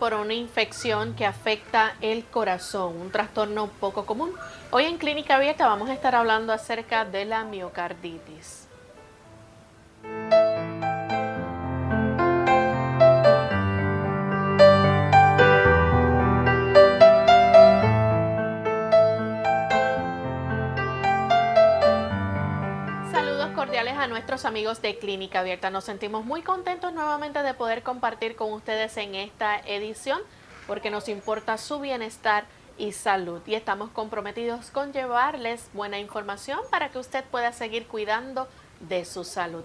Por una infección que afecta el corazón, un trastorno poco común. Hoy en Clínica Abierta vamos a estar hablando acerca de la miocarditis. Amigos de Clínica Abierta. Nos sentimos muy contentos nuevamente de poder compartir con ustedes en esta edición porque nos importa su bienestar y salud y estamos comprometidos con llevarles buena información para que usted pueda seguir cuidando de su salud.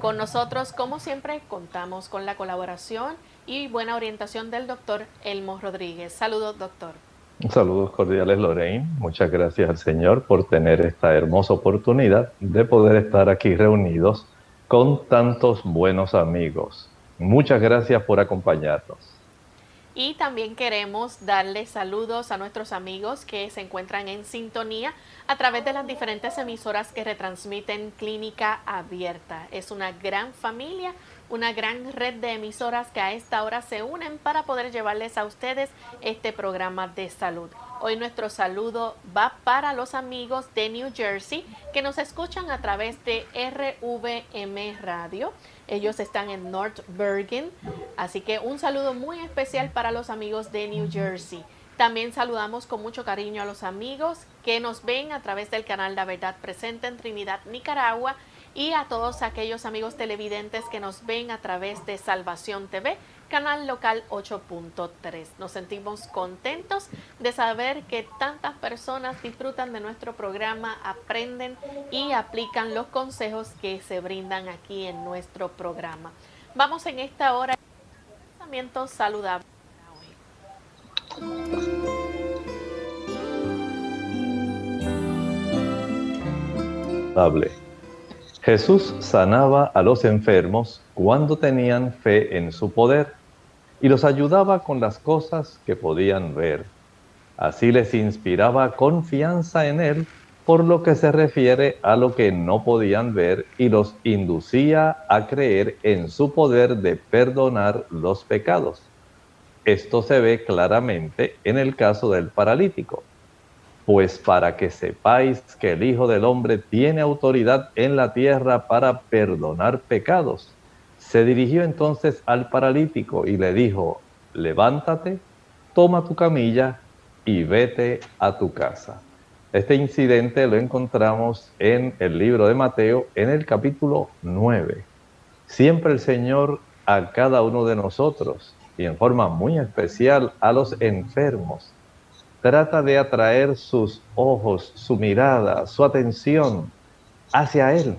Con nosotros, como siempre, contamos con la colaboración y buena orientación del doctor Elmo Rodríguez. Saludos, doctor. Saludos cordiales Lorraine, muchas gracias al Señor por tener esta hermosa oportunidad de poder estar aquí reunidos con tantos buenos amigos. Muchas gracias por acompañarnos. Y también queremos darle saludos a nuestros amigos que se encuentran en sintonía a través de las diferentes emisoras que retransmiten Clínica Abierta. Es una gran familia una gran red de emisoras que a esta hora se unen para poder llevarles a ustedes este programa de salud. Hoy nuestro saludo va para los amigos de New Jersey que nos escuchan a través de RVM Radio. Ellos están en North Bergen, así que un saludo muy especial para los amigos de New Jersey. También saludamos con mucho cariño a los amigos que nos ven a través del canal La Verdad Presente en Trinidad, Nicaragua y a todos aquellos amigos televidentes que nos ven a través de Salvación TV, canal local 8.3. Nos sentimos contentos de saber que tantas personas disfrutan de nuestro programa, aprenden y aplican los consejos que se brindan aquí en nuestro programa. Vamos en esta hora pensamiento saludable. Jesús sanaba a los enfermos cuando tenían fe en su poder y los ayudaba con las cosas que podían ver. Así les inspiraba confianza en Él por lo que se refiere a lo que no podían ver y los inducía a creer en su poder de perdonar los pecados. Esto se ve claramente en el caso del paralítico pues para que sepáis que el Hijo del Hombre tiene autoridad en la tierra para perdonar pecados. Se dirigió entonces al paralítico y le dijo, levántate, toma tu camilla y vete a tu casa. Este incidente lo encontramos en el libro de Mateo en el capítulo 9. Siempre el Señor a cada uno de nosotros y en forma muy especial a los enfermos trata de atraer sus ojos, su mirada, su atención hacia Él.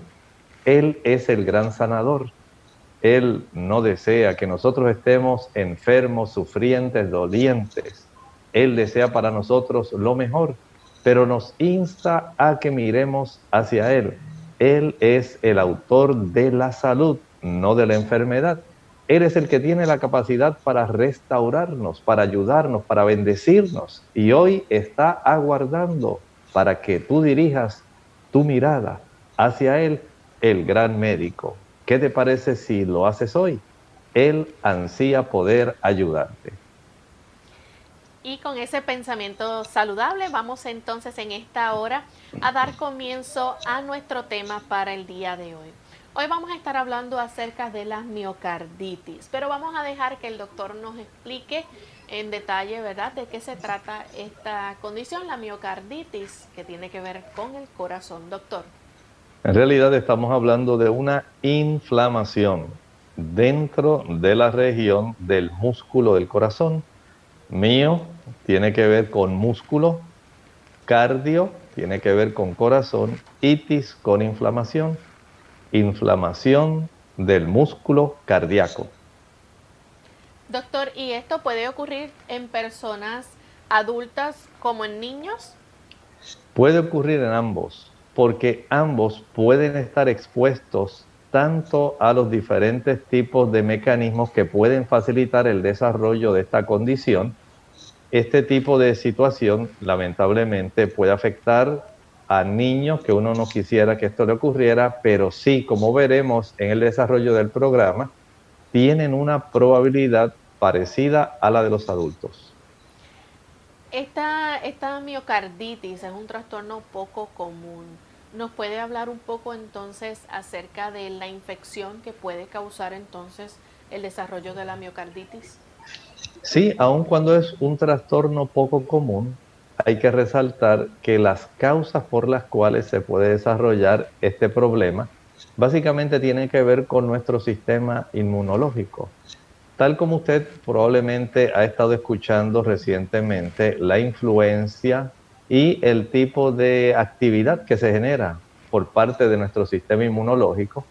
Él es el gran sanador. Él no desea que nosotros estemos enfermos, sufrientes, dolientes. Él desea para nosotros lo mejor, pero nos insta a que miremos hacia Él. Él es el autor de la salud, no de la enfermedad. Él es el que tiene la capacidad para restaurarnos, para ayudarnos, para bendecirnos. Y hoy está aguardando para que tú dirijas tu mirada hacia Él, el gran médico. ¿Qué te parece si lo haces hoy? Él ansía poder ayudarte. Y con ese pensamiento saludable vamos entonces en esta hora a dar comienzo a nuestro tema para el día de hoy. Hoy vamos a estar hablando acerca de la miocarditis, pero vamos a dejar que el doctor nos explique en detalle, ¿verdad?, de qué se trata esta condición, la miocarditis, que tiene que ver con el corazón. Doctor. En realidad estamos hablando de una inflamación dentro de la región del músculo del corazón. Mío tiene que ver con músculo, cardio tiene que ver con corazón, itis con inflamación, inflamación del músculo cardíaco. Doctor, ¿y esto puede ocurrir en personas adultas como en niños? Puede ocurrir en ambos, porque ambos pueden estar expuestos tanto a los diferentes tipos de mecanismos que pueden facilitar el desarrollo de esta condición. Este tipo de situación lamentablemente puede afectar a niños que uno no quisiera que esto le ocurriera, pero sí, como veremos en el desarrollo del programa, tienen una probabilidad parecida a la de los adultos. Esta, esta miocarditis es un trastorno poco común. ¿Nos puede hablar un poco entonces acerca de la infección que puede causar entonces el desarrollo de la miocarditis? Sí, aun cuando es un trastorno poco común, hay que resaltar que las causas por las cuales se puede desarrollar este problema básicamente tienen que ver con nuestro sistema inmunológico. Tal como usted probablemente ha estado escuchando recientemente, la influencia y el tipo de actividad que se genera por parte de nuestro sistema inmunológico,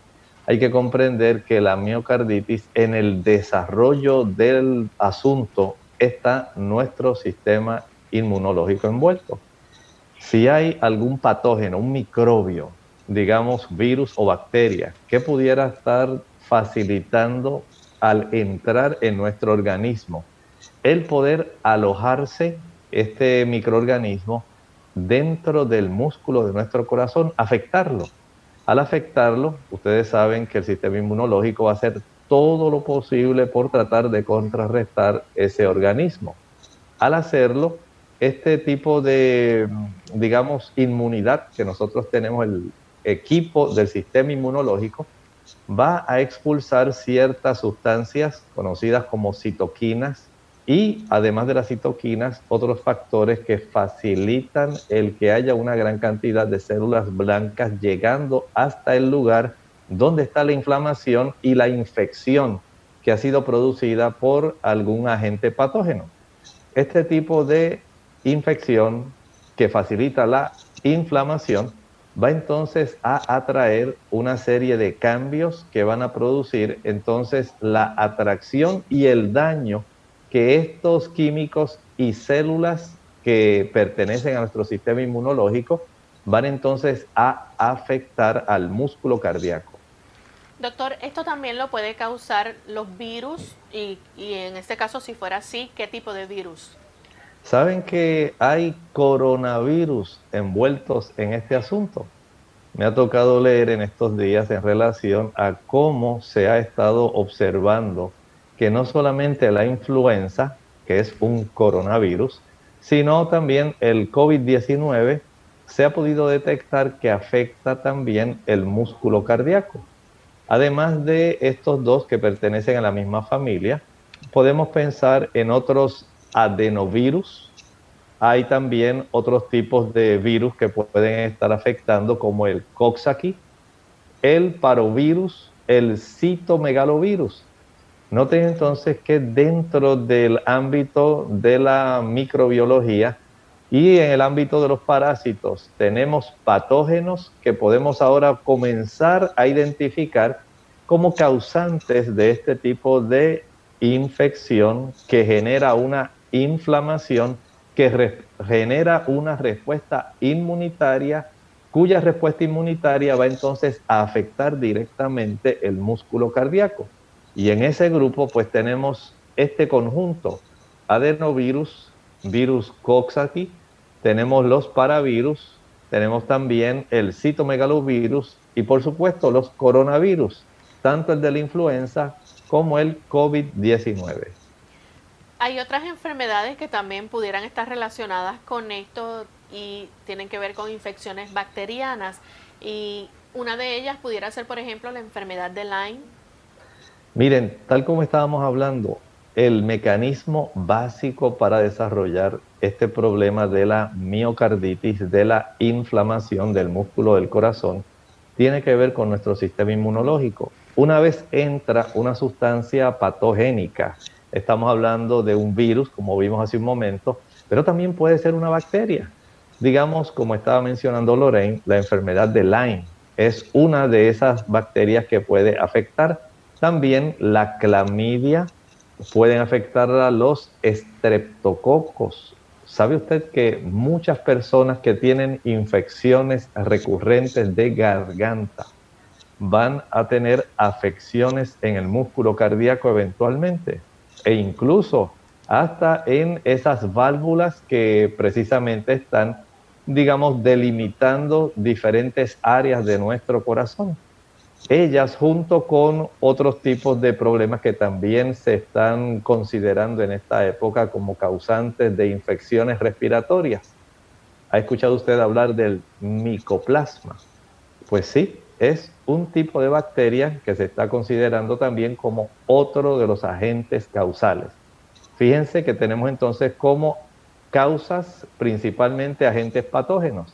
hay que comprender que la miocarditis en el desarrollo del asunto está nuestro sistema inmunológico envuelto. Si hay algún patógeno, un microbio, digamos virus o bacteria, que pudiera estar facilitando al entrar en nuestro organismo el poder alojarse este microorganismo dentro del músculo de nuestro corazón, afectarlo. Al afectarlo, ustedes saben que el sistema inmunológico va a hacer todo lo posible por tratar de contrarrestar ese organismo. Al hacerlo, este tipo de, digamos, inmunidad que nosotros tenemos, el equipo del sistema inmunológico, va a expulsar ciertas sustancias conocidas como citoquinas y además de las citoquinas, otros factores que facilitan el que haya una gran cantidad de células blancas llegando hasta el lugar donde está la inflamación y la infección que ha sido producida por algún agente patógeno. Este tipo de infección que facilita la inflamación va entonces a atraer una serie de cambios que van a producir entonces la atracción y el daño que estos químicos y células que pertenecen a nuestro sistema inmunológico van entonces a afectar al músculo cardíaco. Doctor, esto también lo puede causar los virus y, y en este caso si fuera así, ¿qué tipo de virus? ¿Saben que hay coronavirus envueltos en este asunto? Me ha tocado leer en estos días en relación a cómo se ha estado observando que no solamente la influenza, que es un coronavirus, sino también el COVID-19 se ha podido detectar que afecta también el músculo cardíaco. Además de estos dos que pertenecen a la misma familia, podemos pensar en otros adenovirus. Hay también otros tipos de virus que pueden estar afectando, como el Coxsackie, el parovirus, el citomegalovirus. Noten entonces que dentro del ámbito de la microbiología y en el ámbito de los parásitos tenemos patógenos que podemos ahora comenzar a identificar como causantes de este tipo de infección que genera una inflamación que genera una respuesta inmunitaria cuya respuesta inmunitaria va entonces a afectar directamente el músculo cardíaco. Y en ese grupo pues tenemos este conjunto, adenovirus, virus Coxsackie, tenemos los paravirus, tenemos también el citomegalovirus y por supuesto los coronavirus, tanto el de la influenza como el COVID-19. Hay otras enfermedades que también pudieran estar relacionadas con esto y tienen que ver con infecciones bacterianas. Y Una de ellas pudiera ser, por ejemplo, la enfermedad de Lyme. Miren, tal como estábamos hablando, el mecanismo básico para desarrollar este problema de la miocarditis, de la inflamación del músculo del corazón, tiene que ver con nuestro sistema inmunológico. Una vez entra una sustancia patogénica, estamos hablando de un virus, como vimos hace un momento, pero también puede ser una bacteria. Digamos, como estaba mencionando Lorraine, la enfermedad de Lyme es una de esas bacterias que puede afectar. También la clamidia pueden afectar a los estreptococos. ¿Sabe usted que muchas personas que tienen infecciones recurrentes de garganta van a tener afecciones en el músculo cardíaco eventualmente? E incluso hasta en esas válvulas que precisamente están, digamos, delimitando diferentes áreas de nuestro corazón. Ellas, junto con otros tipos de problemas que también se están considerando en esta época como causantes de infecciones respiratorias. ¿Ha escuchado usted hablar del micoplasma? Pues sí, es un tipo de bacteria que se está considerando también como otro de los agentes causales. Fíjense que tenemos entonces como causas principalmente agentes patógenos.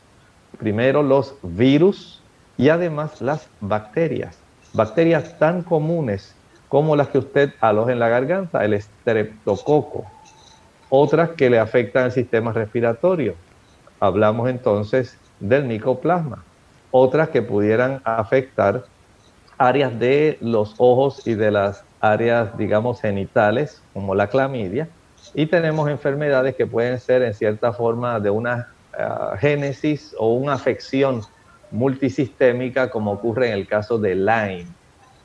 Primero los virus y además las bacterias. Bacterias tan comunes como las que usted aloja en la garganta, el estreptococo. Otras que le afectan al sistema respiratorio. Hablamos entonces del micoplasma. Otras que pudieran afectar áreas de los ojos y de las áreas, digamos, genitales, como la clamidia, y tenemos enfermedades que pueden ser en cierta forma de una ah, génesis o una afección multisistémica, como ocurre en el caso de Lyme.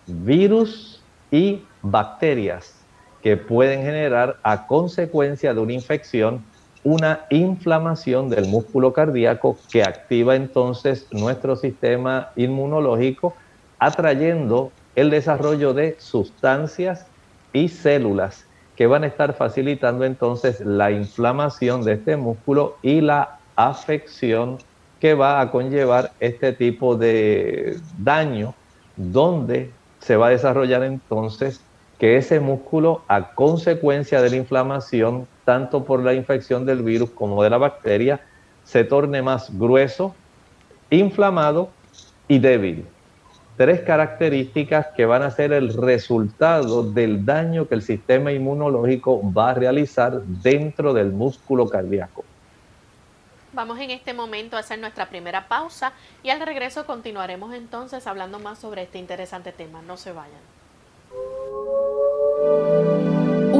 Virus y bacterias que pueden generar a consecuencia de una infección una inflamación del músculo cardíaco que activa entonces nuestro sistema inmunológico, atrayendo el desarrollo de sustancias y células que van a estar facilitando entonces la inflamación de este músculo y la afección que va a conllevar este tipo de daño donde se va a desarrollar entonces que ese músculo a consecuencia de la inflamación tanto por la infección del virus como de la bacteria se torne más grueso, inflamado y débil tres características que van a ser el resultado del daño que el sistema inmunológico va a realizar dentro del músculo cardíaco. Vamos en este momento a hacer nuestra primera pausa y al regreso continuaremos entonces hablando más sobre este interesante tema. No se vayan.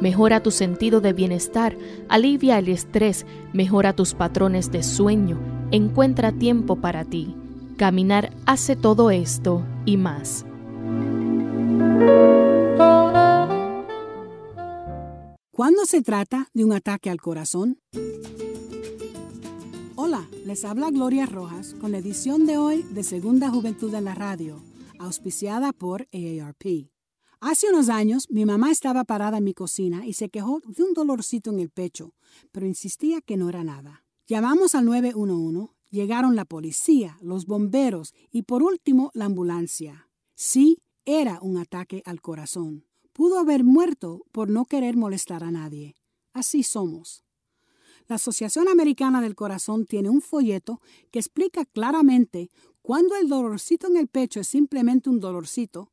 Mejora tu sentido de bienestar, alivia el estrés, mejora tus patrones de sueño, encuentra tiempo para ti. Caminar hace todo esto y más. ¿Cuándo se trata de un ataque al corazón? Hola, les habla Gloria Rojas con la edición de hoy de Segunda Juventud en la Radio, auspiciada por AARP. Hace unos años mi mamá estaba parada en mi cocina y se quejó de un dolorcito en el pecho, pero insistía que no era nada. Llamamos al 911, llegaron la policía, los bomberos y por último la ambulancia. Sí, era un ataque al corazón. Pudo haber muerto por no querer molestar a nadie. Así somos. La Asociación Americana del Corazón tiene un folleto que explica claramente cuándo el dolorcito en el pecho es simplemente un dolorcito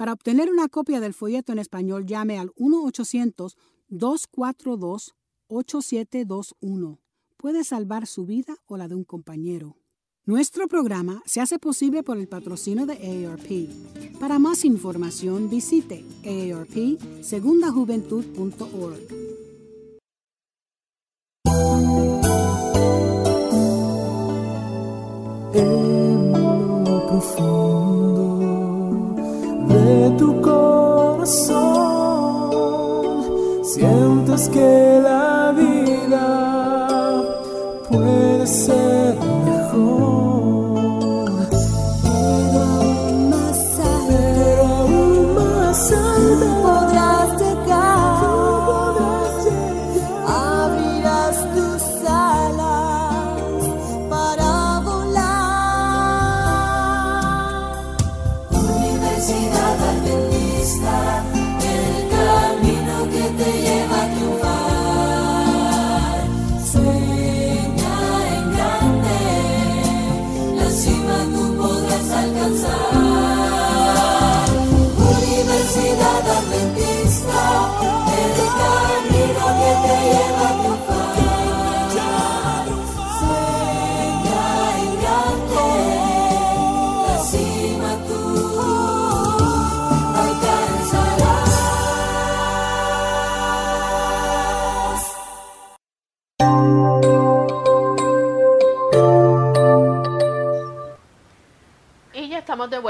Para obtener una copia del folleto en español, llame al 1-800-242-8721. Puede salvar su vida o la de un compañero. Nuestro programa se hace posible por el patrocinio de AARP. Para más información visite aarpsegundajuventud.org. corazón. Sientes que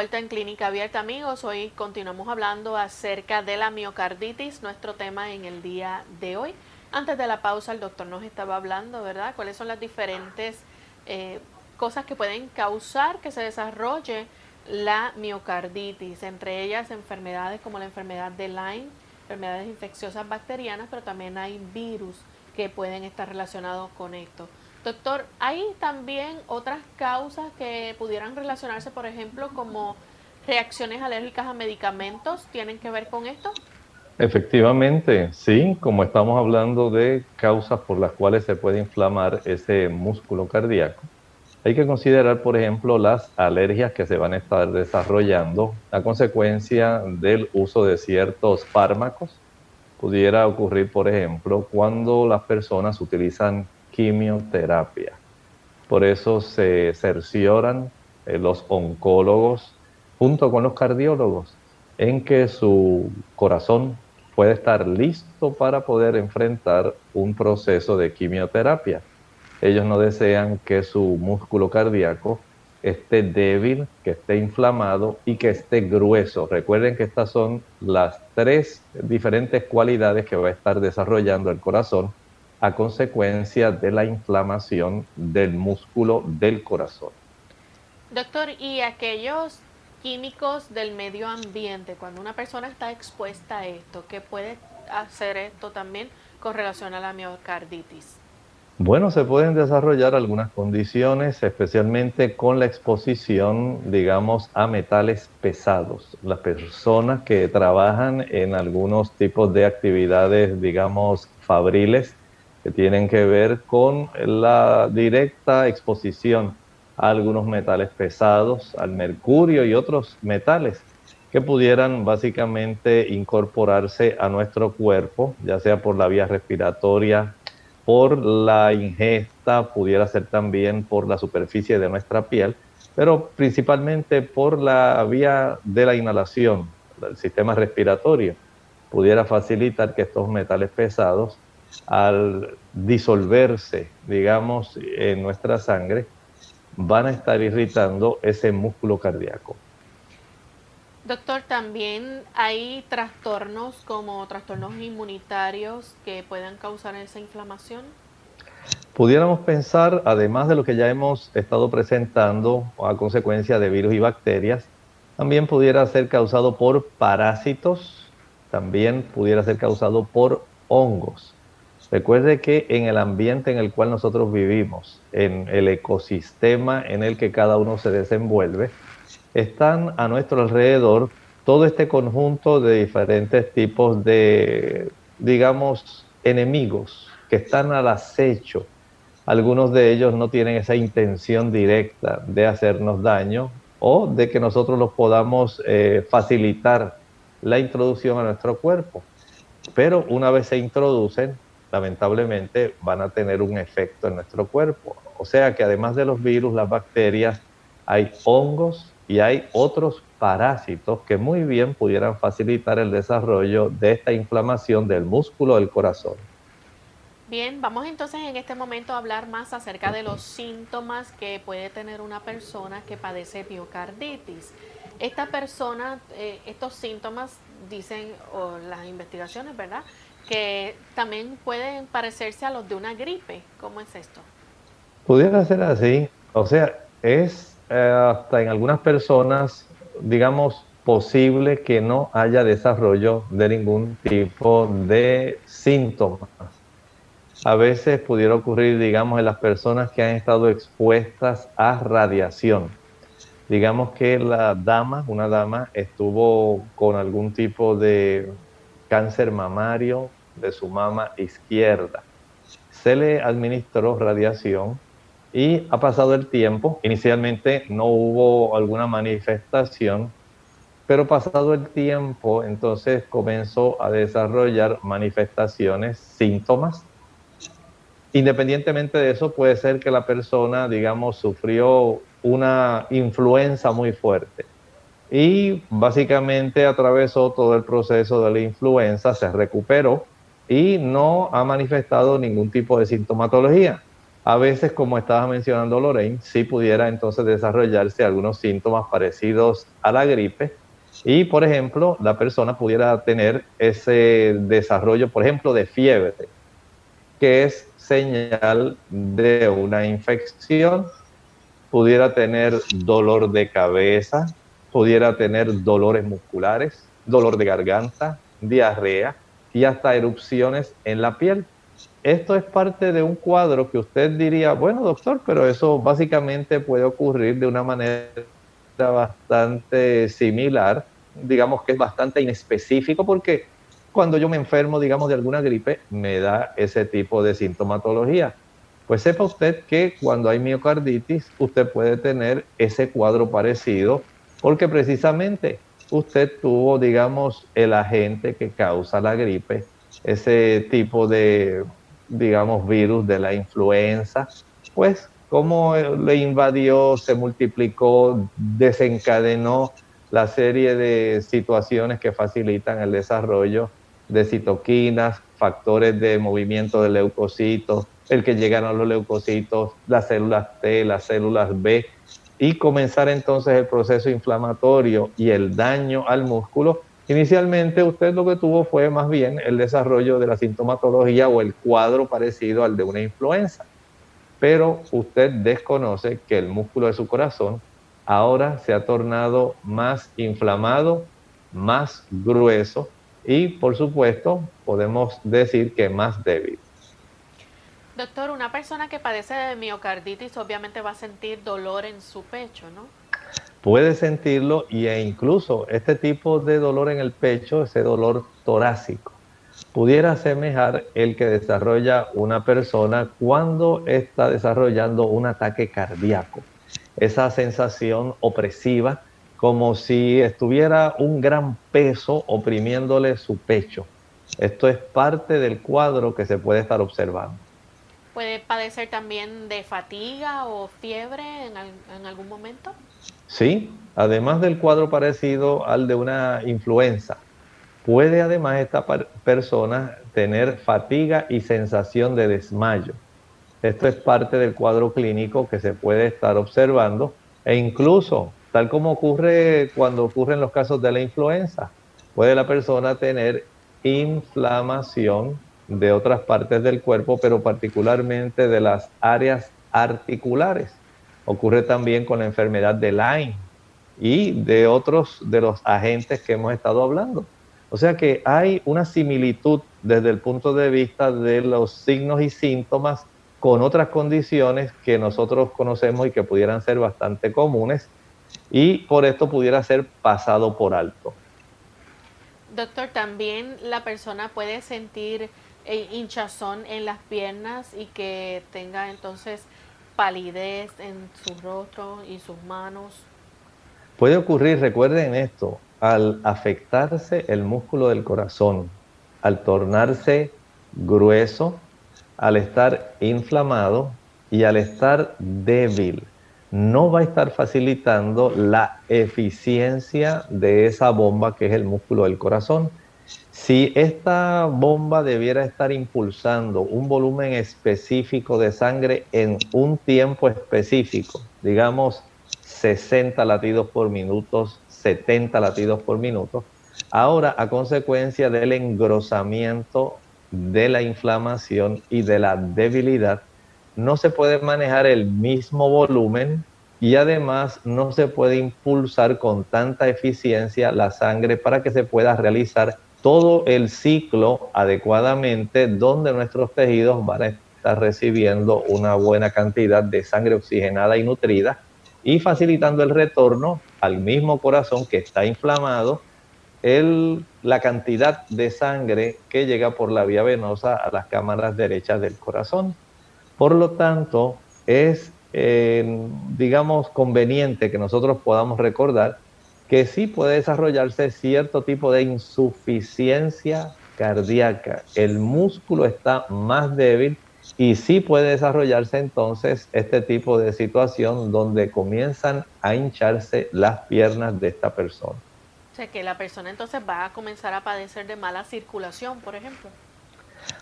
vuelta en Clínica Abierta, amigos. Hoy continuamos hablando acerca de la miocarditis, nuestro tema en el día de hoy. Antes de la pausa, el doctor nos estaba hablando, ¿verdad? ¿Cuáles son las diferentes eh, cosas que pueden causar que se desarrolle la miocarditis? Entre ellas, enfermedades como la enfermedad de Lyme, enfermedades infecciosas bacterianas, pero también hay virus que pueden estar relacionados con esto. Doctor, ¿hay también otras causas que pudieran relacionarse, por ejemplo, como reacciones alérgicas a medicamentos? ¿Tienen que ver con esto? Efectivamente, sí, como estamos hablando de causas por las cuales se puede inflamar ese músculo cardíaco, hay que considerar, por ejemplo, las alergias que se van a estar desarrollando a consecuencia del uso de ciertos fármacos. Pudiera ocurrir, por ejemplo, cuando las personas utilizan quimioterapia. Por eso se cercioran eh, los oncólogos junto con los cardiólogos en que su corazón puede estar listo para poder enfrentar un proceso de quimioterapia. Ellos no desean que su músculo cardíaco esté débil, que esté inflamado y que esté grueso. Recuerden que estas son las tres diferentes cualidades que va a estar desarrollando el corazón a consecuencia de la inflamación del músculo del corazón. Doctor, ¿y aquellos químicos del medio ambiente, cuando una persona está expuesta a esto, qué puede hacer esto también con relación a la miocarditis? Bueno, se pueden desarrollar algunas condiciones, especialmente con la exposición, digamos, a metales pesados. Las personas que trabajan en algunos tipos de actividades, digamos, fabriles, que tienen que ver con la directa exposición a algunos metales pesados, al mercurio y otros metales que pudieran básicamente incorporarse a nuestro cuerpo, ya sea por la vía respiratoria, por la ingesta, pudiera ser también por la superficie de nuestra piel, pero principalmente por la vía de la inhalación, del sistema respiratorio, pudiera facilitar que estos metales pesados al disolverse, digamos, en nuestra sangre, van a estar irritando ese músculo cardíaco. Doctor, también hay trastornos como trastornos inmunitarios que puedan causar esa inflamación. Pudiéramos pensar, además de lo que ya hemos estado presentando a consecuencia de virus y bacterias, también pudiera ser causado por parásitos, también pudiera ser causado por hongos. Recuerde que en el ambiente en el cual nosotros vivimos, en el ecosistema en el que cada uno se desenvuelve, están a nuestro alrededor todo este conjunto de diferentes tipos de, digamos, enemigos que están al acecho. Algunos de ellos no tienen esa intención directa de hacernos daño o de que nosotros los podamos eh, facilitar la introducción a nuestro cuerpo. Pero una vez se introducen, lamentablemente van a tener un efecto en nuestro cuerpo. O sea que además de los virus, las bacterias, hay hongos y hay otros parásitos que muy bien pudieran facilitar el desarrollo de esta inflamación del músculo del corazón. Bien, vamos entonces en este momento a hablar más acerca de los síntomas que puede tener una persona que padece miocarditis. Esta persona, eh, estos síntomas dicen, las investigaciones, ¿verdad? Que también pueden parecerse a los de una gripe. ¿Cómo es esto? Pudiera ser así. O sea, es eh, hasta en algunas personas, digamos, posible que no haya desarrollo de ningún tipo de síntomas a veces pudiera ocurrir, digamos, en las personas que han estado expuestas a radiación. Digamos que la dama, una dama, estuvo con algún tipo de cáncer mamario de su mama izquierda. Se le administró radiación y ha pasado el tiempo. Inicialmente no hubo alguna manifestación, pero pasado el tiempo, entonces comenzó a desarrollar manifestaciones, síntomas Independientemente de eso, puede ser que la persona, digamos, sufrió una influenza muy fuerte y básicamente atravesó todo el proceso de la influenza, se recuperó y no ha manifestado ningún tipo de sintomatología. A veces, como estaba mencionando Lorraine, sí pudiera entonces desarrollarse algunos síntomas parecidos a la gripe. Y, por ejemplo, la persona pudiera tener ese desarrollo, por ejemplo, de fiebre, que es señal de una infección, pudiera tener dolor de cabeza, pudiera tener dolores musculares, dolor de garganta, diarrea y hasta erupciones en la piel. Esto es parte de un cuadro que usted diría, bueno doctor, pero eso básicamente puede ocurrir de una manera bastante similar, digamos que es bastante inespecífico porque cuando yo me enfermo, digamos, de alguna gripe, me da ese tipo de sintomatología. Pues sepa usted que cuando hay miocarditis, usted puede tener ese cuadro parecido, porque precisamente usted tuvo, digamos, el agente que causa la gripe, ese tipo de, digamos, virus de la influenza, pues como le invadió, se multiplicó, desencadenó la serie de situaciones que facilitan el desarrollo de citoquinas, factores de movimiento de leucocitos, el que llegan a los leucocitos, las células T, las células B, y comenzar entonces el proceso inflamatorio y el daño al músculo. Inicialmente usted lo que tuvo fue más bien el desarrollo de la sintomatología o el cuadro parecido al de una influenza, pero usted desconoce que el músculo de su corazón ahora se ha tornado más inflamado, más grueso, y por supuesto podemos decir que más débil. Doctor, una persona que padece de miocarditis obviamente va a sentir dolor en su pecho, ¿no? Puede sentirlo e incluso este tipo de dolor en el pecho, ese dolor torácico, pudiera asemejar el que desarrolla una persona cuando está desarrollando un ataque cardíaco. Esa sensación opresiva como si estuviera un gran peso oprimiéndole su pecho. Esto es parte del cuadro que se puede estar observando. ¿Puede padecer también de fatiga o fiebre en, algún momento? Sí, además del cuadro parecido al de una influenza, puede además esta persona tener fatiga y sensación de desmayo. Esto es parte del cuadro clínico que se puede estar observando e incluso tal como ocurre cuando ocurren los casos de la influenza. Puede la persona tener inflamación de otras partes del cuerpo, pero particularmente de las áreas articulares. Ocurre también con la enfermedad de Lyme y de otros de los agentes que hemos estado hablando. O sea que hay una similitud desde el punto de vista de los signos y síntomas con otras condiciones que nosotros conocemos y que pudieran ser bastante comunes y por esto pudiera ser pasado por alto. Doctor, también la persona puede sentir eh, hinchazón en las piernas y que tenga entonces palidez en su rostro y sus manos. Puede ocurrir, recuerden esto, al afectarse el músculo del corazón, al tornarse grueso, al estar inflamado y al estar débil, no va a estar facilitando la eficiencia de esa bomba que es el músculo del corazón. Si esta bomba debiera estar impulsando un volumen específico de sangre en un tiempo específico, digamos 60 latidos por minuto, 70 latidos por minuto, ahora a consecuencia del engrosamiento de la inflamación y de la debilidad, no se puede manejar el mismo volumen y además no se puede impulsar con tanta eficiencia la sangre para que se pueda realizar todo el ciclo adecuadamente donde nuestros tejidos van a estar recibiendo una buena cantidad de sangre oxigenada y nutrida y facilitando el retorno al mismo corazón que está inflamado el, la cantidad de sangre que llega por la vía venosa a las cámaras derechas del corazón. Por lo tanto, es, eh, digamos, conveniente que nosotros podamos recordar que sí puede desarrollarse cierto tipo de insuficiencia cardíaca. El músculo está más débil y sí puede desarrollarse entonces este tipo de situación donde comienzan a hincharse las piernas de esta persona que la persona entonces va a comenzar a padecer de mala circulación, por ejemplo.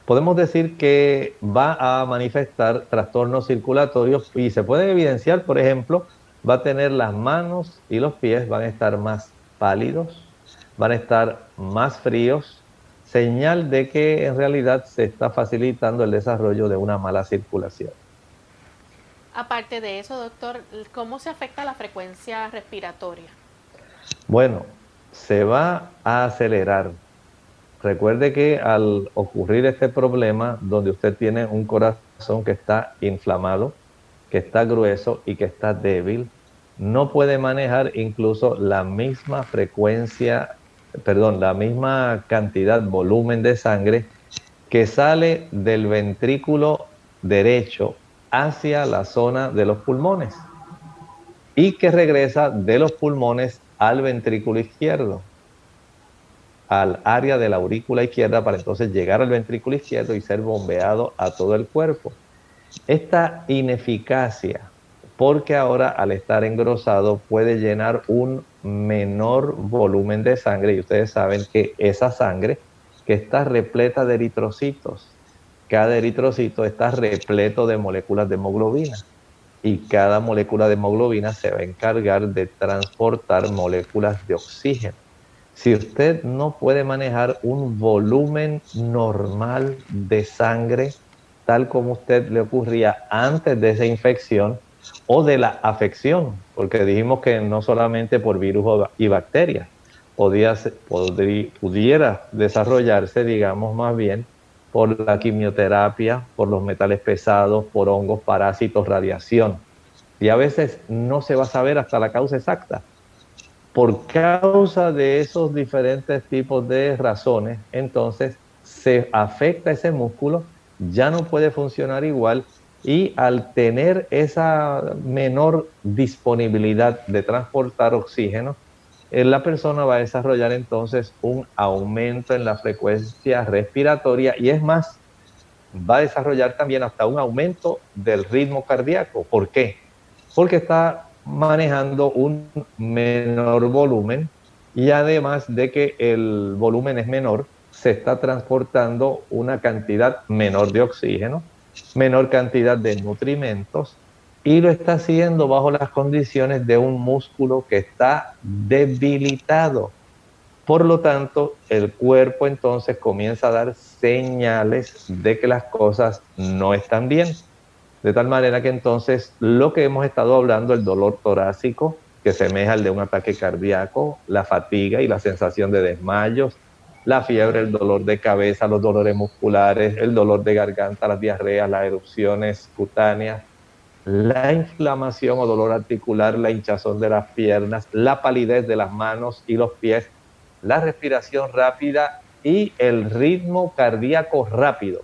Podemos decir que va a manifestar trastornos circulatorios y se puede evidenciar, por ejemplo, va a tener las manos y los pies van a estar más pálidos, van a estar más fríos, señal de que en realidad se está facilitando el desarrollo de una mala circulación. Aparte de eso, doctor, ¿cómo se afecta la frecuencia respiratoria? Bueno, se va a acelerar. Recuerde que al ocurrir este problema donde usted tiene un corazón que está inflamado, que está grueso y que está débil, no puede manejar incluso la misma frecuencia, perdón, la misma cantidad, volumen de sangre que sale del ventrículo derecho hacia la zona de los pulmones y que regresa de los pulmones al ventrículo izquierdo, al área de la aurícula izquierda para entonces llegar al ventrículo izquierdo y ser bombeado a todo el cuerpo. Esta ineficacia, porque ahora al estar engrosado puede llenar un menor volumen de sangre y ustedes saben que esa sangre que está repleta de eritrocitos, cada eritrocito está repleto de moléculas de hemoglobina y cada molécula de hemoglobina se va a encargar de transportar moléculas de oxígeno. Si usted no puede manejar un volumen normal de sangre, tal como usted le ocurría antes de esa infección o de la afección, porque dijimos que no solamente por virus y bacterias, pudiera desarrollarse, digamos más bien, por la quimioterapia, por los metales pesados, por hongos, parásitos, radiación. Y a veces no se va a saber hasta la causa exacta. Por causa de esos diferentes tipos de razones, entonces se afecta ese músculo, ya no puede funcionar igual y al tener esa menor disponibilidad de transportar oxígeno, eh, la persona va a desarrollar entonces un aumento en la frecuencia respiratoria y es más, va a desarrollar también hasta un aumento del ritmo cardíaco. ¿Por qué? Porque está manejando un menor volumen y además de que el volumen es menor, se está transportando una cantidad menor de oxígeno, menor cantidad de nutrimentos y lo está haciendo bajo las condiciones de un músculo que está debilitado. Por lo tanto, el cuerpo entonces comienza a dar señales de que las cosas no están bien. De tal manera que entonces lo que hemos estado hablando, el dolor torácico, que semeja al de un ataque cardíaco, la fatiga y la sensación de desmayos, la fiebre, el dolor de cabeza, los dolores musculares, el dolor de garganta, las diarreas, las erupciones cutáneas, la inflamación o dolor articular, la hinchazón de las piernas, la palidez de las manos y los pies, la respiración rápida y el ritmo cardíaco rápido.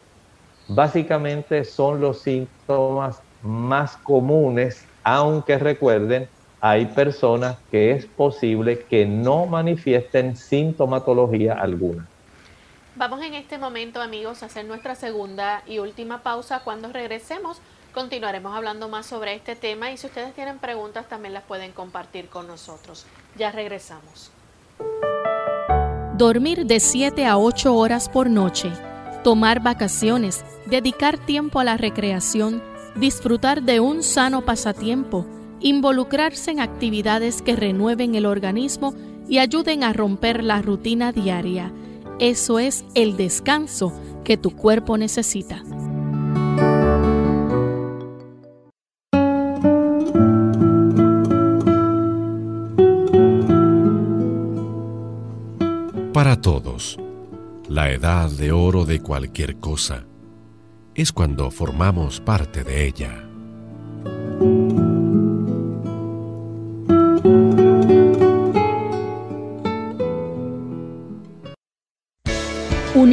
Básicamente son los síntomas más comunes, aunque recuerden, hay personas que es posible que no manifiesten sintomatología alguna. Vamos en este momento, amigos, a hacer nuestra segunda y última pausa. Cuando regresemos, continuaremos hablando más sobre este tema y si ustedes tienen preguntas también las pueden compartir con nosotros. Ya regresamos. Dormir de 7 a 8 horas por noche, tomar vacaciones, dedicar tiempo a la recreación, disfrutar de un sano pasatiempo, involucrarse en actividades que renueven el organismo y ayuden a romper la rutina diaria eso es el descanso que tu cuerpo necesita. Para todos, la edad de oro de cualquier cosa es cuando formamos parte de ella.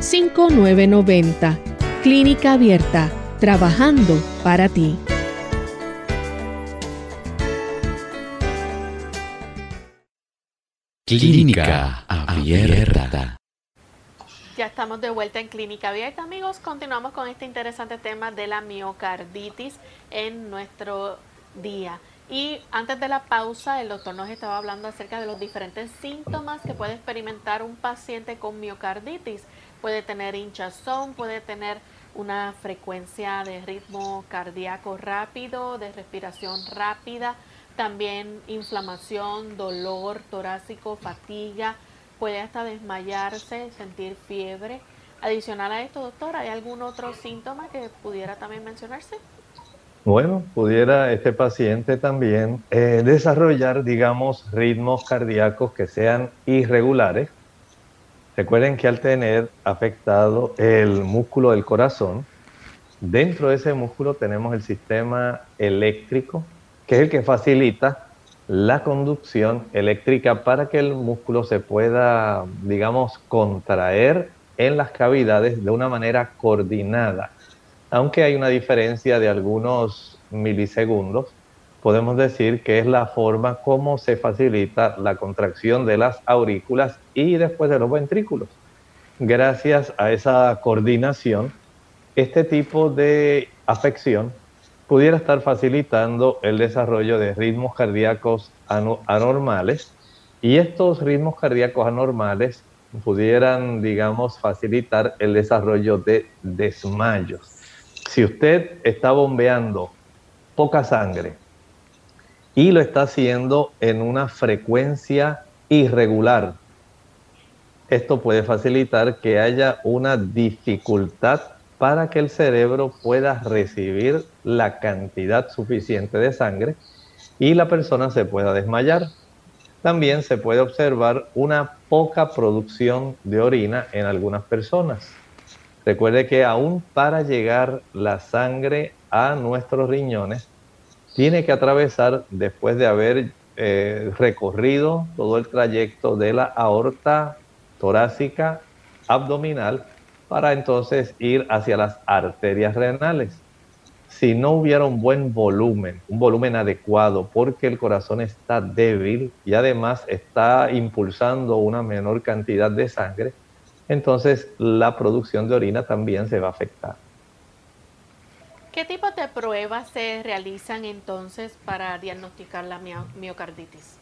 5990. Clínica Abierta, trabajando para ti. Clínica Abierta. Ya estamos de vuelta en Clínica Abierta, amigos. Continuamos con este interesante tema de la miocarditis en nuestro día. Y antes de la pausa, el doctor nos estaba hablando acerca de los diferentes síntomas que puede experimentar un paciente con miocarditis puede tener hinchazón, puede tener una frecuencia de ritmo cardíaco rápido, de respiración rápida, también inflamación, dolor torácico, fatiga, puede hasta desmayarse, sentir fiebre. Adicional a esto, doctor, ¿hay algún otro síntoma que pudiera también mencionarse? Bueno, pudiera este paciente también eh, desarrollar, digamos, ritmos cardíacos que sean irregulares, Recuerden que al tener afectado el músculo del corazón, dentro de ese músculo tenemos el sistema eléctrico, que es el que facilita la conducción eléctrica para que el músculo se pueda, digamos, contraer en las cavidades de una manera coordinada. Aunque hay una diferencia de algunos milisegundos, podemos decir que es la forma como se facilita la contracción de las aurículas y después de los ventrículos. Gracias a esa coordinación, este tipo de afección pudiera estar facilitando el desarrollo de ritmos cardíacos anormales y estos ritmos cardíacos anormales pudieran, digamos, facilitar el desarrollo de desmayos. Si usted está bombeando poca sangre, y lo está haciendo en una frecuencia irregular. Esto puede facilitar que haya una dificultad para que el cerebro pueda recibir la cantidad suficiente de sangre y la persona se pueda desmayar. También se puede observar una poca producción de orina en algunas personas. Recuerde que aún para llegar la sangre a nuestros riñones tiene que atravesar después de haber eh, recorrido todo el trayecto de la aorta torácica abdominal para entonces ir hacia las arterias renales. Si no hubiera un buen volumen, un volumen adecuado, porque el corazón está débil y además está impulsando una menor cantidad de sangre, entonces la producción de orina también se va a afectar. ¿Qué tipo de pruebas se realizan entonces para diagnosticar la miocarditis?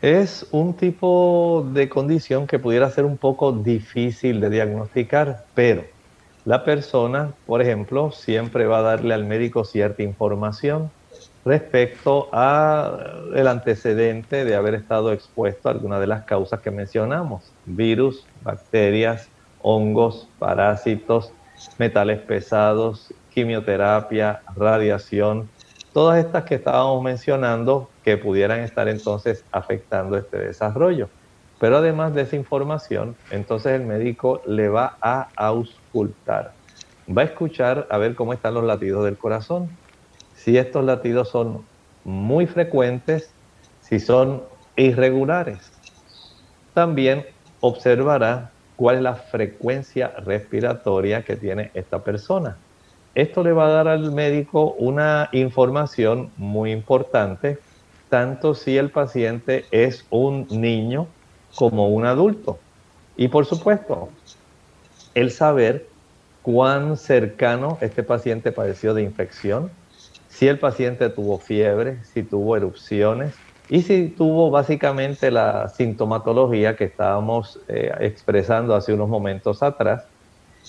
Es un tipo de condición que pudiera ser un poco difícil de diagnosticar, pero la persona, por ejemplo, siempre va a darle al médico cierta información respecto a el antecedente de haber estado expuesto a alguna de las causas que mencionamos, virus, bacterias, hongos, parásitos, metales pesados, quimioterapia, radiación, todas estas que estábamos mencionando que pudieran estar entonces afectando este desarrollo. Pero además de esa información, entonces el médico le va a auscultar. Va a escuchar a ver cómo están los latidos del corazón. Si estos latidos son muy frecuentes, si son irregulares. También observará cuál es la frecuencia respiratoria que tiene esta persona. Esto le va a dar al médico una información muy importante, tanto si el paciente es un niño como un adulto. Y por supuesto, el saber cuán cercano este paciente padeció de infección, si el paciente tuvo fiebre, si tuvo erupciones y si tuvo básicamente la sintomatología que estábamos eh, expresando hace unos momentos atrás,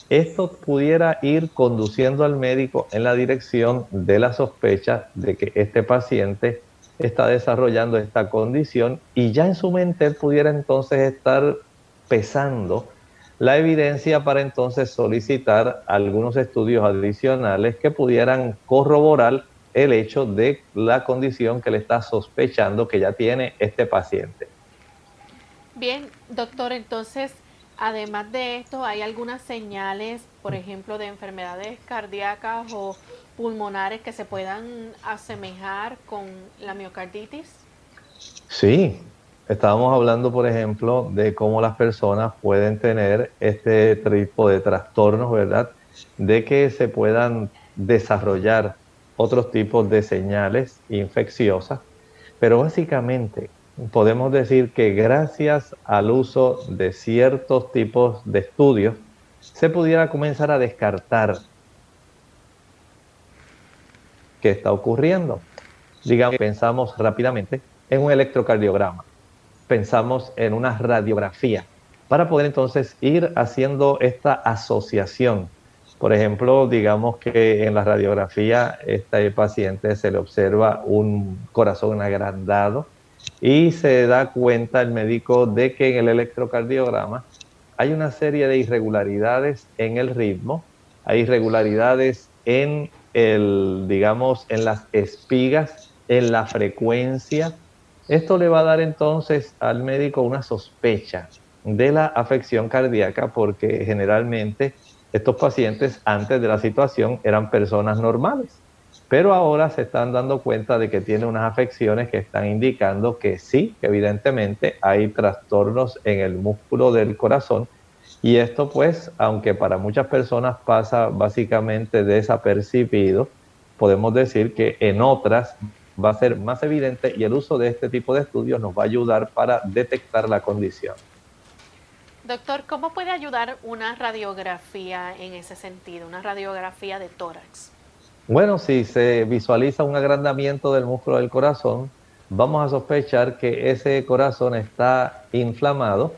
esto pudiera ir conduciendo al médico en la dirección de la sospecha de que este paciente está desarrollando esta condición y ya en su mente él pudiera entonces estar pesando la evidencia para entonces solicitar algunos estudios adicionales que pudieran corroborar el hecho de la condición que le está sospechando que ya tiene este paciente. Bien, doctor, entonces, además de esto, ¿hay algunas señales, por ejemplo, de enfermedades cardíacas o pulmonares que se puedan asemejar con la miocarditis? Sí, estábamos hablando, por ejemplo, de cómo las personas pueden tener este tipo de trastornos, ¿verdad? De que se puedan desarrollar otros tipos de señales infecciosas, pero básicamente podemos decir que gracias al uso de ciertos tipos de estudios, se pudiera comenzar a descartar qué está ocurriendo. Digamos, pensamos rápidamente en un electrocardiograma, pensamos en una radiografía, para poder entonces ir haciendo esta asociación. Por ejemplo, digamos que en la radiografía este paciente se le observa un corazón agrandado y se da cuenta el médico de que en el electrocardiograma hay una serie de irregularidades en el ritmo, hay irregularidades en el, digamos, en las espigas, en la frecuencia. Esto le va a dar entonces al médico una sospecha de la afección cardíaca porque generalmente estos pacientes antes de la situación eran personas normales, pero ahora se están dando cuenta de que tiene unas afecciones que están indicando que sí, que evidentemente hay trastornos en el músculo del corazón y esto pues, aunque para muchas personas pasa básicamente desapercibido, podemos decir que en otras va a ser más evidente y el uso de este tipo de estudios nos va a ayudar para detectar la condición. Doctor, ¿cómo puede ayudar una radiografía en ese sentido, una radiografía de tórax? Bueno, si se visualiza un agrandamiento del músculo del corazón, vamos a sospechar que ese corazón está inflamado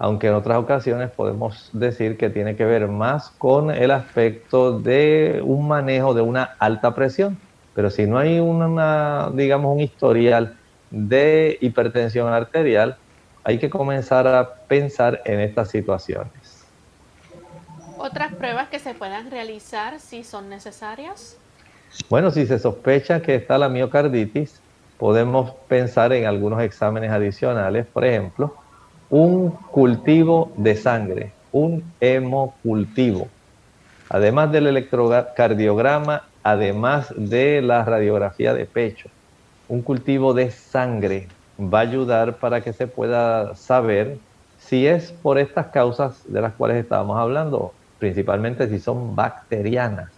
aunque en otras ocasiones podemos decir que tiene que ver más con el aspecto de un manejo de una alta presión. Pero si no hay una, digamos, un historial de hipertensión arterial, hay que comenzar a pensar en estas situaciones. ¿Otras pruebas que se puedan realizar si son necesarias? Bueno, si se sospecha que está la miocarditis, podemos pensar en algunos exámenes adicionales, por ejemplo, un cultivo de sangre, un hemocultivo. Además del electrocardiograma, además de la radiografía de pecho, un cultivo de sangre va a ayudar para que se pueda saber si es por estas causas de las cuales estábamos hablando, principalmente si son bacterianas.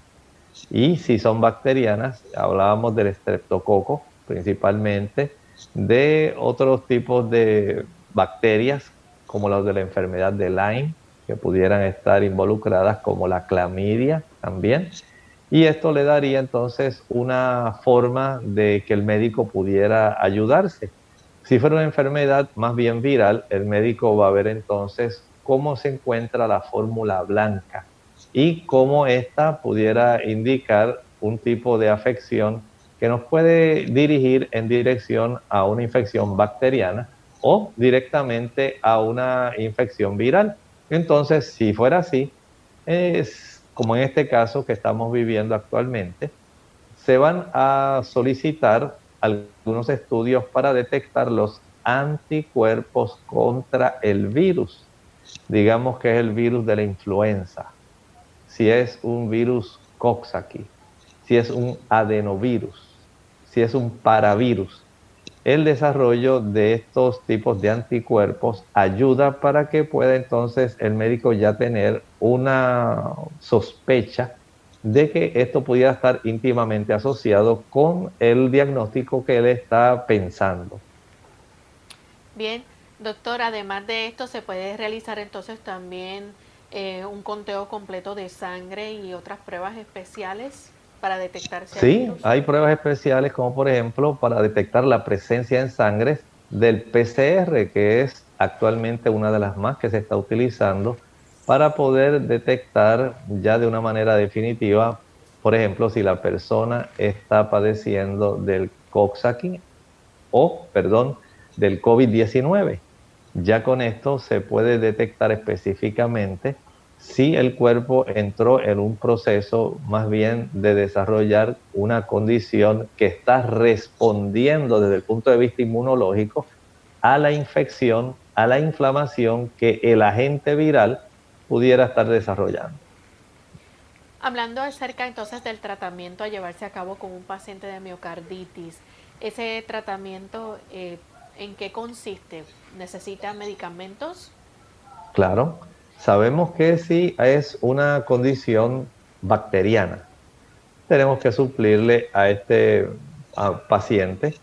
Y si son bacterianas, hablábamos del estreptococo, principalmente, de otros tipos de bacterias como las de la enfermedad de Lyme, que pudieran estar involucradas, como la clamidia también. Y esto le daría entonces una forma de que el médico pudiera ayudarse. Si fuera una enfermedad más bien viral, el médico va a ver entonces cómo se encuentra la fórmula blanca y cómo ésta pudiera indicar un tipo de afección que nos puede dirigir en dirección a una infección bacteriana o directamente a una infección viral. Entonces, si fuera así, como en este caso que estamos viviendo actualmente, se van a solicitar algunos estudios para detectar los anticuerpos contra el virus. Digamos que es el virus de la influenza. Si es un virus Coxsackie, si es un adenovirus, si es un paravirus. El desarrollo de estos tipos de anticuerpos ayuda para que pueda entonces el médico ya tener una sospecha de que esto pudiera estar íntimamente asociado con el diagnóstico que él está pensando. Bien, doctor, además de esto, ¿se puede realizar entonces también eh, un conteo completo de sangre y otras pruebas especiales para detectar Sí, hay pruebas especiales como por ejemplo para detectar la presencia en sangre del PCR, que es actualmente una de las más que se está utilizando para poder detectar ya de una manera definitiva, por ejemplo, si la persona está padeciendo del Coxsackie o, perdón, del COVID-19. Ya con esto se puede detectar específicamente si el cuerpo entró en un proceso más bien de desarrollar una condición que está respondiendo desde el punto de vista inmunológico a la infección, a la inflamación que el agente viral pudiera estar desarrollando. Hablando acerca entonces del tratamiento a llevarse a cabo con un paciente de miocarditis, ese tratamiento eh, ¿En qué consiste? ¿Necesita medicamentos? Claro, sabemos que si es una condición bacteriana, tenemos que suplirle a este paciente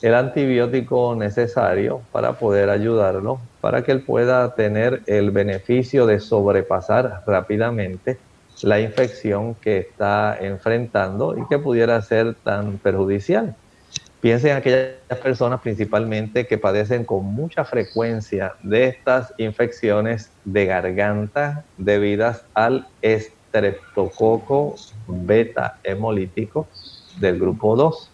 el antibiótico necesario para poder ayudarlo, para que él pueda tener el beneficio de sobrepasar rápidamente la infección que está enfrentando y que pudiera ser tan perjudicial. Piensen en aquellas personas principalmente que padecen con mucha frecuencia de estas infecciones de garganta debidas al estreptococo beta hemolítico del grupo 2.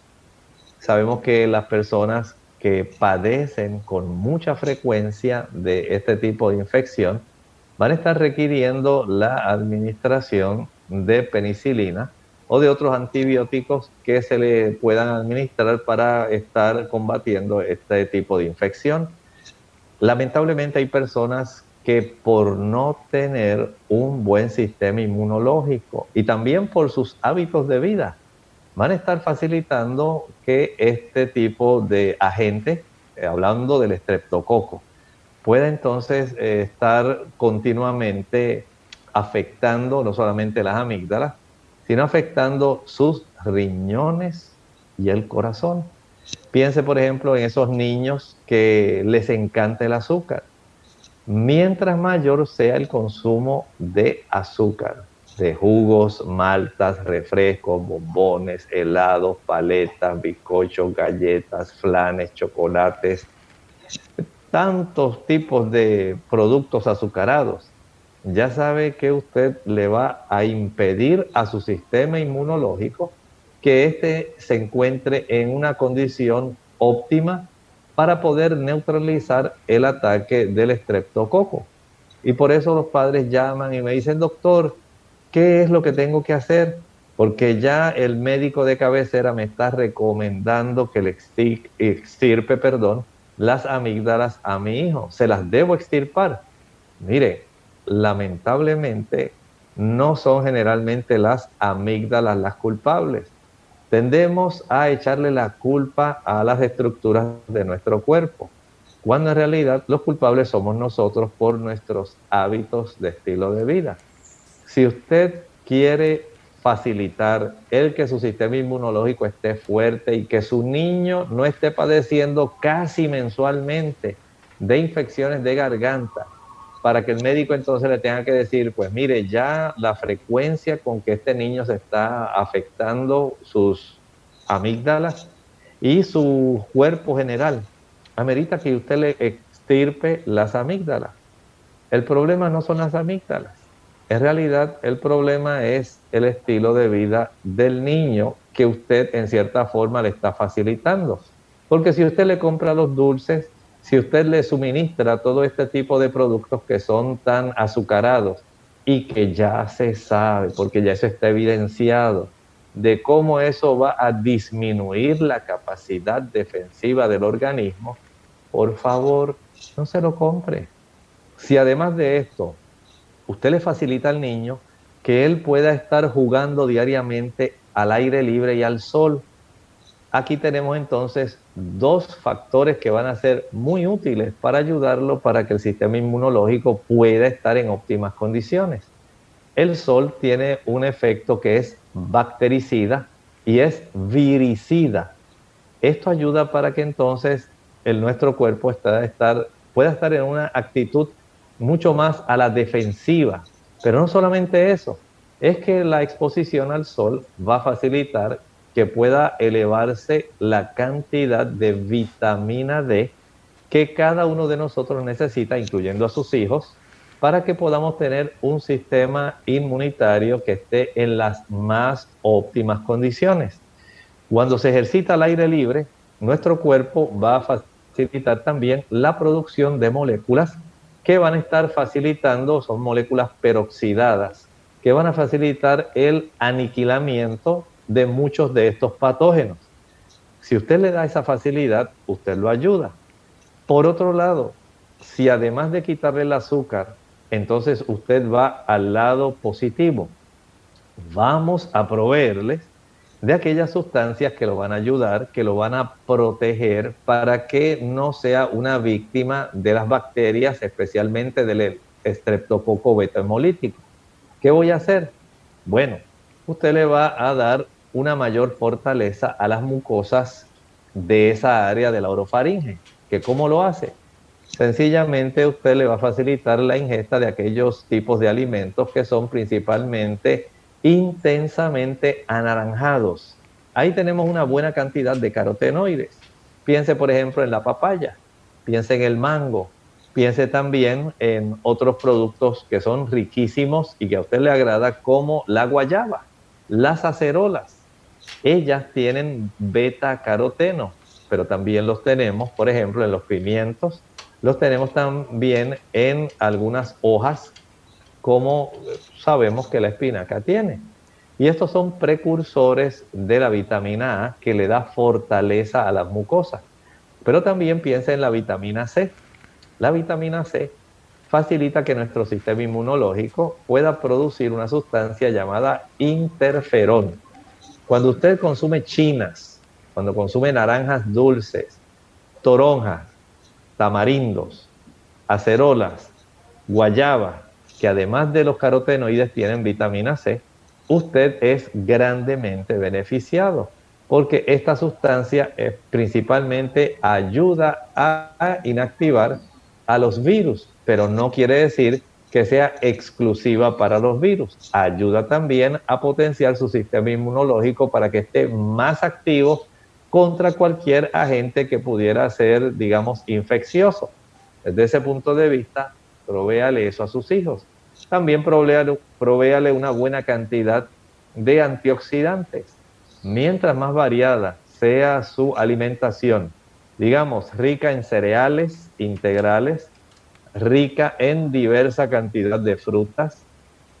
Sabemos que las personas que padecen con mucha frecuencia de este tipo de infección van a estar requiriendo la administración de penicilina o de otros antibióticos que se le puedan administrar para estar combatiendo este tipo de infección. Lamentablemente hay personas que por no tener un buen sistema inmunológico y también por sus hábitos de vida, van a estar facilitando que este tipo de agente, eh, hablando del estreptococo, pueda entonces eh, estar continuamente afectando no solamente las amígdalas, sino afectando sus riñones y el corazón. Piense, por ejemplo, en esos niños que les encanta el azúcar. Mientras mayor sea el consumo de azúcar, de jugos, maltas, refrescos, bombones, helados, paletas, bizcochos, galletas, flanes, chocolates, tantos tipos de productos azucarados, ya sabe que usted le va a impedir a su sistema inmunológico que éste se encuentre en una condición óptima para poder neutralizar el ataque del estreptococo. Y por eso los padres llaman y me dicen, doctor, ¿qué es lo que tengo que hacer? Porque ya el médico de cabecera me está recomendando que le extirpe, perdón, las amígdalas a mi hijo. ¿Se las debo extirpar? Mire, lamentablemente no son generalmente las amígdalas las culpables. Tendemos a echarle la culpa a las estructuras de nuestro cuerpo, cuando en realidad los culpables somos nosotros por nuestros hábitos de estilo de vida. Si usted quiere facilitar el que su sistema inmunológico esté fuerte y que su niño no esté padeciendo casi mensualmente de infecciones de garganta, para que el médico entonces le tenga que decir, pues mire, ya la frecuencia con que este niño se está afectando sus amígdalas y su cuerpo general, amerita que usted le extirpe las amígdalas. El problema no son las amígdalas. En realidad el problema es el estilo de vida del niño que usted en cierta forma le está facilitando. Porque si usted le compra los dulces, si usted le suministra todo este tipo de productos que son tan azucarados y que ya se sabe, porque ya eso está evidenciado, de cómo eso va a disminuir la capacidad defensiva del organismo, por favor, no se lo compre. Si además de esto, usted le facilita al niño que él pueda estar jugando diariamente al aire libre y al sol, aquí tenemos entonces dos factores que van a ser muy útiles para ayudarlo para que el sistema inmunológico pueda estar en óptimas condiciones. El sol tiene un efecto que es bactericida y es viricida. Esto ayuda para que entonces el, nuestro cuerpo pueda estar en una actitud mucho más a la defensiva. Pero no solamente eso, es que la exposición al sol va a facilitar que pueda elevarse la cantidad de vitamina D que cada uno de nosotros necesita, incluyendo a sus hijos, para que podamos tener un sistema inmunitario que esté en las más óptimas condiciones. Cuando se ejercita al aire libre, nuestro cuerpo va a facilitar también la producción de moléculas que van a estar facilitando, son moléculas peroxidadas, que van a facilitar el aniquilamiento de muchos de estos patógenos. Si usted le da esa facilidad, usted lo ayuda. Por otro lado, si además de quitarle el azúcar, entonces usted va al lado positivo, vamos a proveerles de aquellas sustancias que lo van a ayudar, que lo van a proteger para que no sea una víctima de las bacterias, especialmente del estreptococo beta hemolítico. ¿Qué voy a hacer? Bueno, usted le va a dar una mayor fortaleza a las mucosas de esa área de la orofaringe. ¿Que ¿Cómo lo hace? Sencillamente usted le va a facilitar la ingesta de aquellos tipos de alimentos que son principalmente intensamente anaranjados. Ahí tenemos una buena cantidad de carotenoides. Piense, por ejemplo, en la papaya, piense en el mango, piense también en otros productos que son riquísimos y que a usted le agrada, como la guayaba, las acerolas, ellas tienen beta caroteno, pero también los tenemos, por ejemplo, en los pimientos, los tenemos también en algunas hojas, como sabemos que la espinaca tiene. Y estos son precursores de la vitamina A que le da fortaleza a las mucosas. Pero también piensa en la vitamina C. La vitamina C facilita que nuestro sistema inmunológico pueda producir una sustancia llamada interferón. Cuando usted consume chinas, cuando consume naranjas dulces, toronjas, tamarindos, acerolas, guayaba, que además de los carotenoides tienen vitamina C, usted es grandemente beneficiado porque esta sustancia principalmente ayuda a inactivar a los virus, pero no quiere decir que sea exclusiva para los virus. Ayuda también a potenciar su sistema inmunológico para que esté más activo contra cualquier agente que pudiera ser, digamos, infeccioso. Desde ese punto de vista, provéale eso a sus hijos. También provéale, provéale una buena cantidad de antioxidantes. Mientras más variada sea su alimentación, digamos, rica en cereales integrales, rica en diversa cantidad de frutas,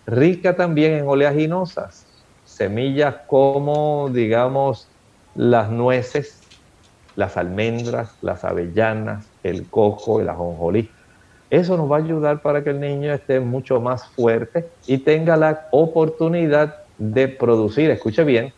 rica también en oleaginosas, semillas como, digamos, las nueces, las almendras, las avellanas, el coco, el ajonjolí. Eso nos va a ayudar para que el niño esté mucho más fuerte y tenga la oportunidad de producir, escuche bien,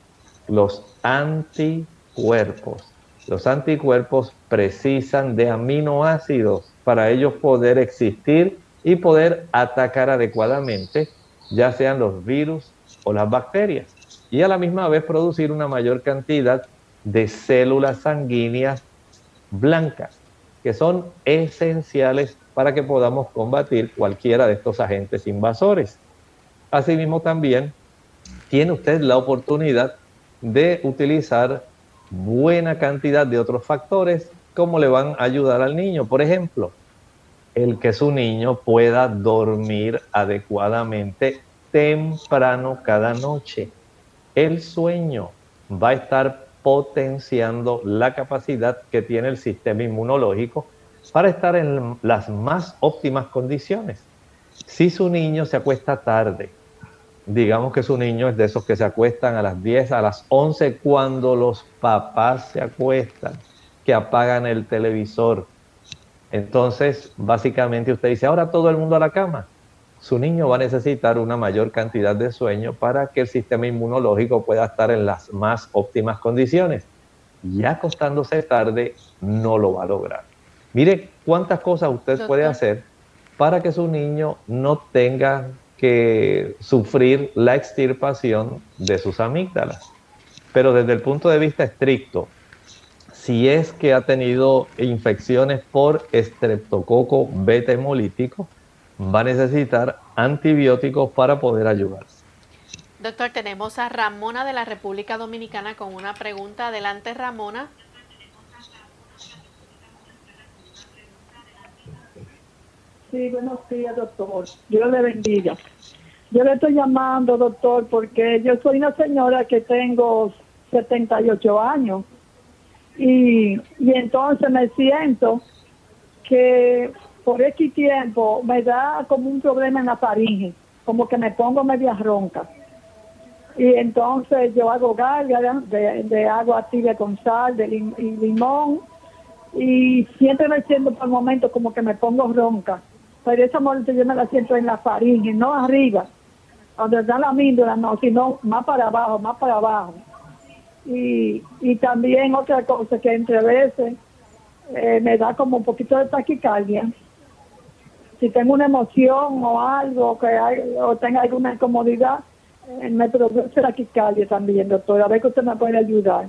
los anticuerpos. Los anticuerpos precisan de aminoácidos para ellos poder existir y poder atacar adecuadamente, ya sean los virus o las bacterias, y a la misma vez producir una mayor cantidad de células sanguíneas blancas, que son esenciales para que podamos combatir cualquiera de estos agentes invasores. Asimismo también tiene usted la oportunidad de utilizar buena cantidad de otros factores cómo le van a ayudar al niño. Por ejemplo, el que su niño pueda dormir adecuadamente temprano cada noche. El sueño va a estar potenciando la capacidad que tiene el sistema inmunológico para estar en las más óptimas condiciones. Si su niño se acuesta tarde, digamos que su niño es de esos que se acuestan a las 10, a las 11 cuando los papás se acuestan, que apagan el televisor. Entonces, básicamente usted dice, ahora todo el mundo a la cama. Su niño va a necesitar una mayor cantidad de sueño para que el sistema inmunológico pueda estar en las más óptimas condiciones. Ya acostándose tarde no lo va a lograr. Mire cuántas cosas usted puede hacer para que su niño no tenga que sufrir la extirpación de sus amígdalas. Pero desde el punto de vista estricto, si es que ha tenido infecciones por estreptococo beta hemolítico, va a necesitar antibióticos para poder ayudarse. Doctor, tenemos a Ramona de la República Dominicana con una pregunta. Adelante, Ramona. Sí, buenos días, doctor. Dios le bendiga. Yo le estoy llamando, doctor, porque yo soy una señora que tengo 78 años y, y entonces me siento que por X tiempo me da como un problema en la faringe, como que me pongo media ronca. Y entonces yo hago gárgaras de, de, agua tibia con sal de limón y siempre me siento por momentos como que me pongo ronca pero esa momento yo me la siento en la faringe, no arriba, donde está la míndula, no, sino más para abajo, más para abajo. Y, y también otra cosa que entre veces eh, me da como un poquito de taquicardia. Si tengo una emoción o algo, que hay, o tenga alguna incomodidad, eh, me produce taquicardia también, doctor. A ver que usted me puede ayudar.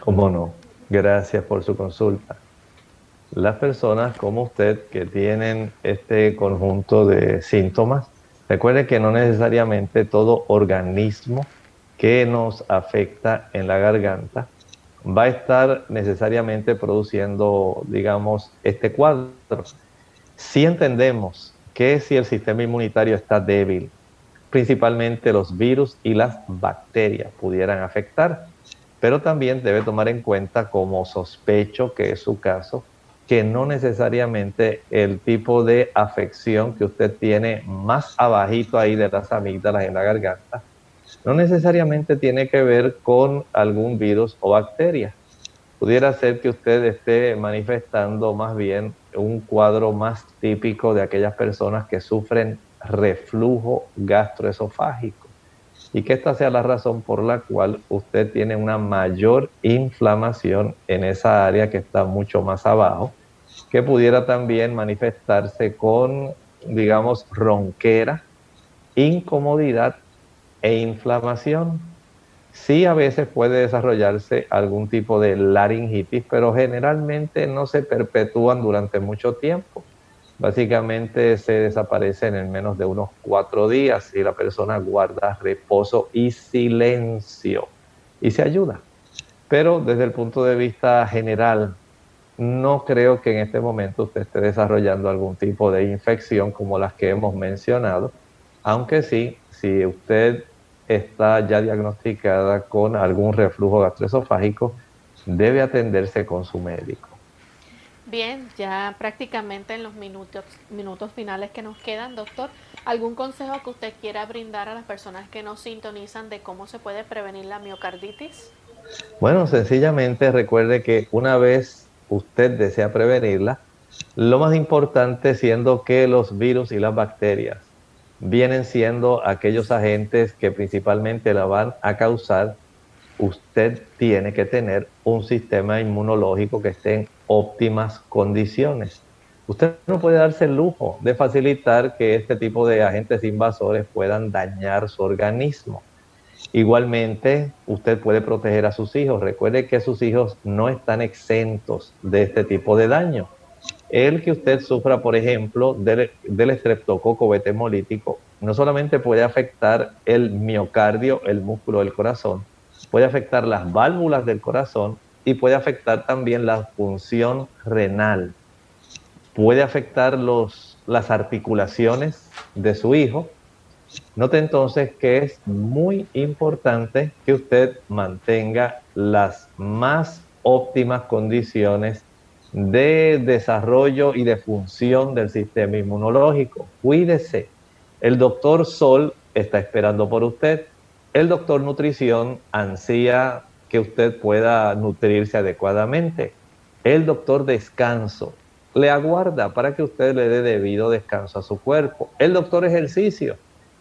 ¿Cómo no? Gracias por su consulta las personas como usted que tienen este conjunto de síntomas, recuerde que no necesariamente todo organismo que nos afecta en la garganta va a estar necesariamente produciendo, digamos, este cuadro. Si entendemos que si el sistema inmunitario está débil, principalmente los virus y las bacterias pudieran afectar, pero también debe tomar en cuenta como sospecho que es su caso, que no necesariamente el tipo de afección que usted tiene más abajito ahí de las amígdalas en la garganta, no necesariamente tiene que ver con algún virus o bacteria. Pudiera ser que usted esté manifestando más bien un cuadro más típico de aquellas personas que sufren reflujo gastroesofágico y que esta sea la razón por la cual usted tiene una mayor inflamación en esa área que está mucho más abajo que pudiera también manifestarse con, digamos, ronquera, incomodidad e inflamación. Sí, a veces puede desarrollarse algún tipo de laringitis, pero generalmente no se perpetúan durante mucho tiempo. Básicamente se desaparecen en menos de unos cuatro días si la persona guarda reposo y silencio y se ayuda. Pero desde el punto de vista general, no creo que en este momento usted esté desarrollando algún tipo de infección como las que hemos mencionado, aunque sí, si usted está ya diagnosticada con algún reflujo gastroesofágico, debe atenderse con su médico. Bien, ya prácticamente en los minutos, minutos finales que nos quedan, doctor, ¿algún consejo que usted quiera brindar a las personas que nos sintonizan de cómo se puede prevenir la miocarditis? Bueno, sencillamente recuerde que una vez usted desea prevenirla, lo más importante siendo que los virus y las bacterias vienen siendo aquellos agentes que principalmente la van a causar, usted tiene que tener un sistema inmunológico que esté en óptimas condiciones. Usted no puede darse el lujo de facilitar que este tipo de agentes invasores puedan dañar su organismo. Igualmente, usted puede proteger a sus hijos. Recuerde que sus hijos no están exentos de este tipo de daño. El que usted sufra, por ejemplo, del, estreptococo beta hemolítico, no solamente puede afectar el miocardio, el músculo del corazón, puede afectar las válvulas del corazón y puede afectar también la función renal. Puede afectar los, las articulaciones de su hijo Note entonces que es muy importante que usted mantenga las más óptimas condiciones de desarrollo y de función del sistema inmunológico. Cuídese. El doctor Sol está esperando por usted. El doctor nutrición ansía que usted pueda nutrirse adecuadamente. El doctor descanso le aguarda para que usted le dé debido descanso a su cuerpo. El doctor ejercicio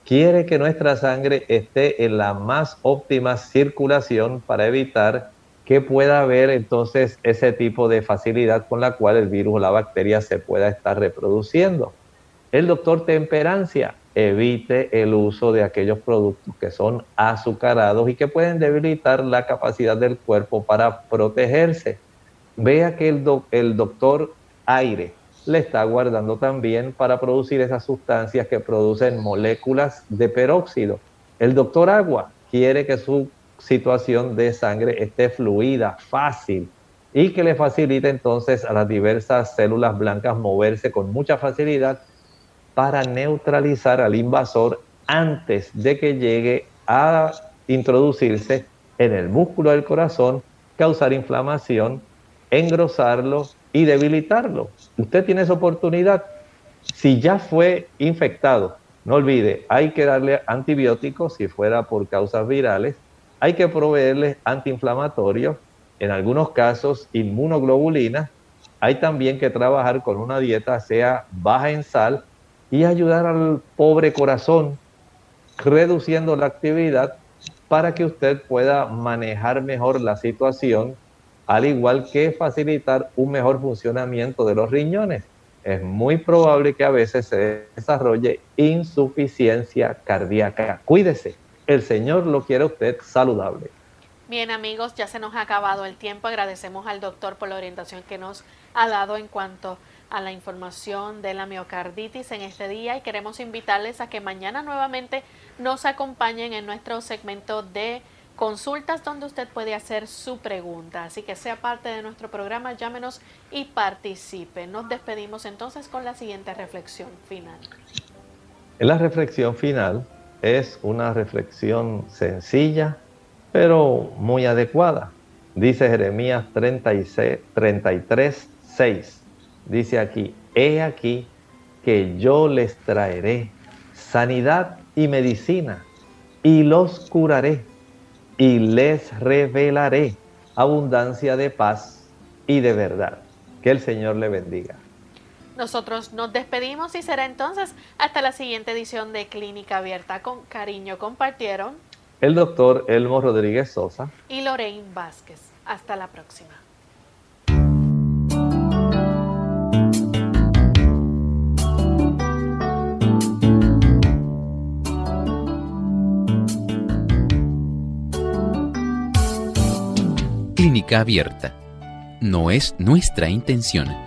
quiere que nuestra sangre esté en la más óptima circulación para evitar que pueda haber entonces ese tipo de facilidad con la cual el virus o la bacteria se pueda estar reproduciendo. El doctor temperancia evite el uso de aquellos productos que son azucarados y que pueden debilitar la capacidad del cuerpo para protegerse. Vea que el, el doctor aire le está guardando también para producir esas sustancias que producen moléculas de peróxido. El doctor agua quiere que su situación de sangre esté fluida, fácil y que le facilite entonces a las diversas células blancas moverse con mucha facilidad para neutralizar al invasor antes de que llegue a introducirse en el músculo del corazón, causar inflamación, engrosarlo y debilitarlo. Usted tiene esa oportunidad. Si ya fue infectado, no olvide, hay que darle antibióticos si fuera por causas virales, hay que proveerle antiinflamatorios, en algunos casos inmunoglobulina, hay también que trabajar con una dieta sea baja en sal y ayudar al pobre corazón reduciendo la actividad para que usted pueda manejar mejor la situación al igual que facilitar un mejor funcionamiento de los riñones. Es muy probable que a veces se desarrolle insuficiencia cardíaca. Cuídese, el Señor lo quiere usted saludable. Bien amigos, ya se nos ha acabado el tiempo. Agradecemos al doctor por la orientación que nos ha dado en cuanto a la información de la miocarditis en este día y queremos invitarles a que mañana nuevamente nos acompañen en nuestro segmento de consultas donde usted puede hacer su pregunta. Así que sea parte de nuestro programa, llámenos y participe. Nos despedimos entonces con la siguiente reflexión final. La reflexión final es una reflexión sencilla, pero muy adecuada. Dice Jeremías 36, 33, 6. Dice aquí, he aquí que yo les traeré sanidad y medicina y los curaré y les revelaré abundancia de paz y de verdad. Que el Señor le bendiga. Nosotros nos despedimos y será entonces hasta la siguiente edición de Clínica Abierta. Con cariño compartieron el doctor Elmo Rodríguez Sosa y Lorraine Vázquez. Hasta la próxima. Clínica Abierta. No es nuestra intención